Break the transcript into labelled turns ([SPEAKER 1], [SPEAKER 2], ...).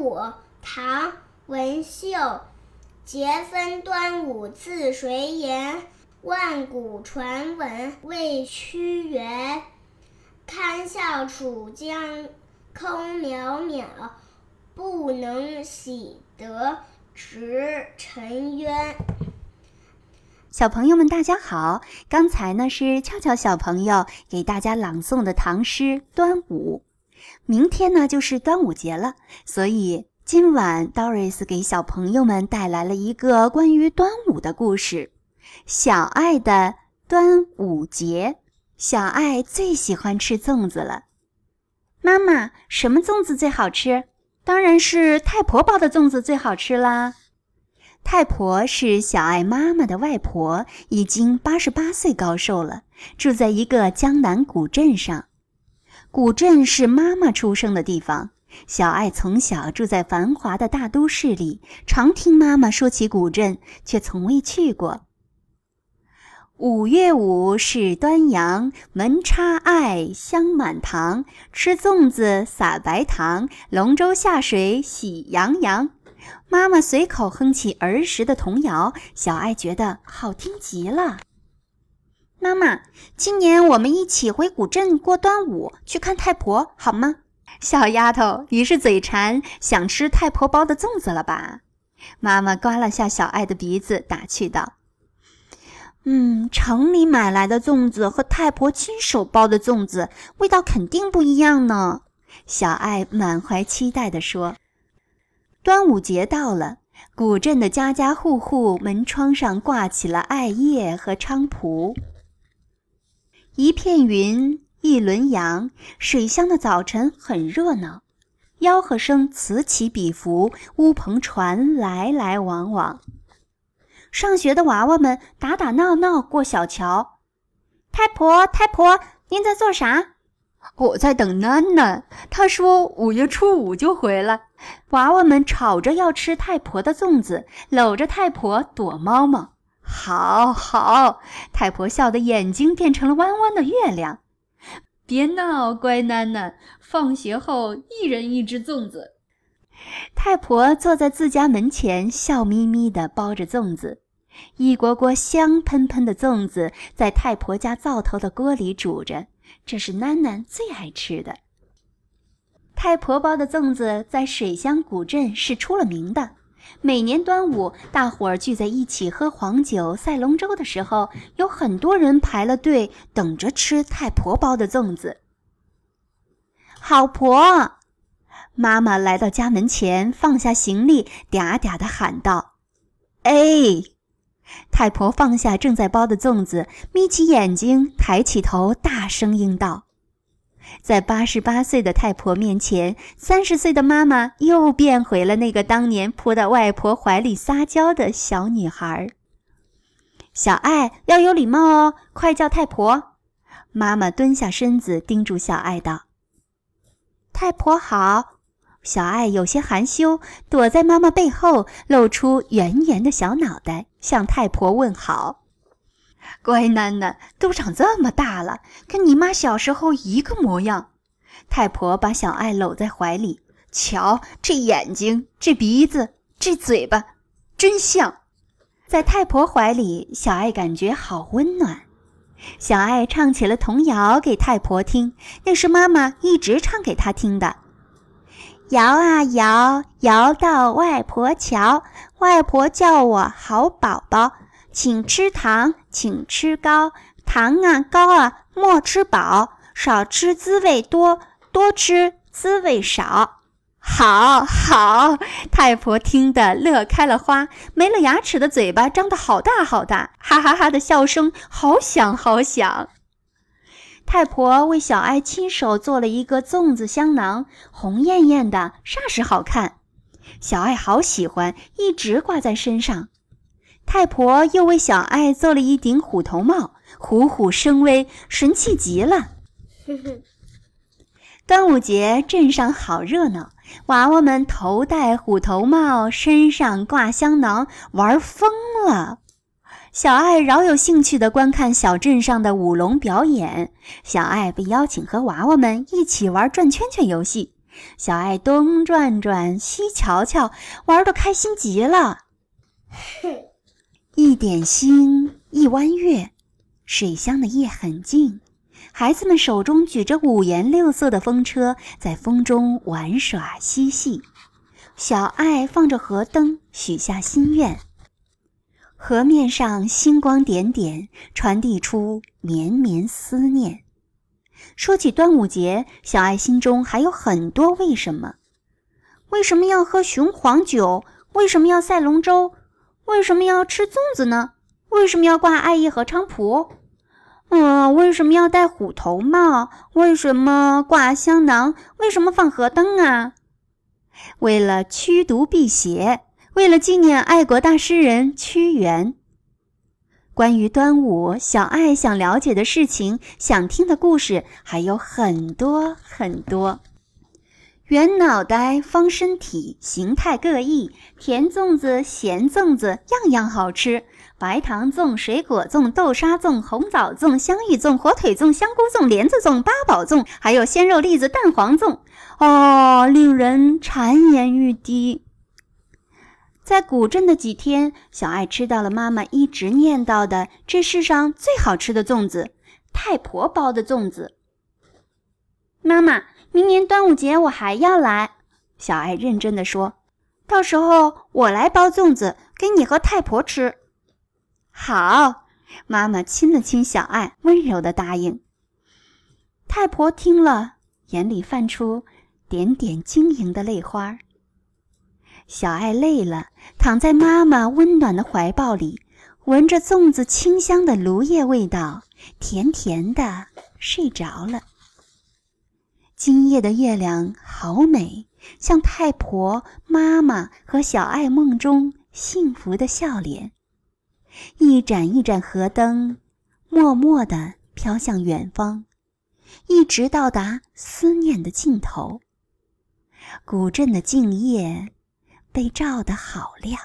[SPEAKER 1] 午，唐·文秀。节分端午自谁言？万古传闻为屈原。堪笑楚江空渺渺，不能洗得直沉冤。
[SPEAKER 2] 小朋友们，大家好！刚才呢是俏俏小朋友给大家朗诵的唐诗《端午》。明天呢就是端午节了，所以今晚 Doris 给小朋友们带来了一个关于端午的故事——小爱的端午节。小爱最喜欢吃粽子了。妈妈，什么粽子最好吃？当然是太婆包的粽子最好吃啦。太婆是小爱妈妈的外婆，已经八十八岁高寿了，住在一个江南古镇上。古镇是妈妈出生的地方。小爱从小住在繁华的大都市里，常听妈妈说起古镇，却从未去过。五月五是端阳，门插艾，香满堂。吃粽子，撒白糖，龙舟下水喜洋洋。妈妈随口哼起儿时的童谣，小爱觉得好听极了。妈妈，今年我们一起回古镇过端午，去看太婆，好吗？小丫头，你是嘴馋，想吃太婆包的粽子了吧？妈妈刮了下小爱的鼻子，打趣道：“嗯，城里买来的粽子和太婆亲手包的粽子，味道肯定不一样呢。”小爱满怀期待地说。端午节到了，古镇的家家户户门窗上挂起了艾叶和菖蒲。一片云，一轮阳，水乡的早晨很热闹，吆喝声此起彼伏，乌篷船来来往往。上学的娃娃们打打闹闹过小桥。太婆，太婆，您在做啥？我在等囡囡，她说五月初五就回来。娃娃们吵着要吃太婆的粽子，搂着太婆躲猫猫。好好，太婆笑得眼睛变成了弯弯的月亮。别闹，乖囡囡，放学后一人一只粽子。太婆坐在自家门前，笑眯眯地包着粽子。一锅锅香喷喷的粽子在太婆家灶头的锅里煮着。这是囡囡最爱吃的。太婆包的粽子在水乡古镇是出了名的。每年端午，大伙儿聚在一起喝黄酒、赛龙舟的时候，有很多人排了队等着吃太婆包的粽子。好婆，妈妈来到家门前，放下行李，嗲嗲地喊道：“哎！”太婆放下正在包的粽子，眯起眼睛，抬起头，大声应道：“在八十八岁的太婆面前，三十岁的妈妈又变回了那个当年扑到外婆怀里撒娇的小女孩。”小爱要有礼貌哦，快叫太婆！妈妈蹲下身子，叮嘱小爱道：“太婆好。”小爱有些含羞，躲在妈妈背后，露出圆圆的小脑袋，向太婆问好：“乖囡囡，都长这么大了，跟你妈小时候一个模样。”太婆把小爱搂在怀里，瞧这眼睛，这鼻子，这嘴巴，真像。在太婆怀里，小爱感觉好温暖。小爱唱起了童谣给太婆听，那是妈妈一直唱给她听的。摇啊摇，摇到外婆桥。外婆叫我好宝宝，请吃糖，请吃糕。糖啊糕啊莫吃饱，少吃滋味多，多吃滋味少。好好，太婆听得乐开了花，没了牙齿的嘴巴张得好大好大，哈哈哈的笑声好响好响。太婆为小爱亲手做了一个粽子香囊，红艳艳的，煞是好看。小爱好喜欢，一直挂在身上。太婆又为小爱做了一顶虎头帽，虎虎生威，神气极了。端午节镇上好热闹，娃娃们头戴虎头帽，身上挂香囊，玩疯了。小爱饶有兴趣地观看小镇上的舞龙表演。小爱被邀请和娃娃们一起玩转圈圈游戏。小爱东转转，西瞧瞧，玩得开心极了。一点星，一弯月，水乡的夜很静，孩子们手中举着五颜六色的风车，在风中玩耍嬉戏。小爱放着河灯，许下心愿。河面上星光点点，传递出绵绵思念。说起端午节，小爱心中还有很多为什么：为什么要喝雄黄酒？为什么要赛龙舟？为什么要吃粽子呢？为什么要挂艾叶和菖蒲？嗯，为什么要戴虎头帽？为什么挂香囊？为什么放河灯啊？为了驱毒辟邪，为了纪念爱国大诗人屈原。关于端午，小爱想了解的事情，想听的故事还有很多很多。圆脑袋，方身体，形态各异。甜粽子、咸粽子，样样好吃。白糖粽、水果粽、豆沙粽、红枣粽、香芋粽、火腿粽、香菇粽、莲子粽、八宝粽，还有鲜肉栗子、蛋黄粽，哦，令人馋涎欲滴。在古镇的几天，小爱吃到了妈妈一直念叨的这世上最好吃的粽子——太婆包的粽子。妈妈。明年端午节我还要来，小爱认真的说：“到时候我来包粽子给你和太婆吃。”好，妈妈亲了亲小爱，温柔的答应。太婆听了，眼里泛出点点晶莹的泪花。小爱累了，躺在妈妈温暖的怀抱里，闻着粽子清香的芦叶味道，甜甜的睡着了。今夜的月亮好美，像太婆、妈妈和小爱梦中幸福的笑脸。一盏一盏河灯，默默地飘向远方，一直到达思念的尽头。古镇的静夜被照得好亮。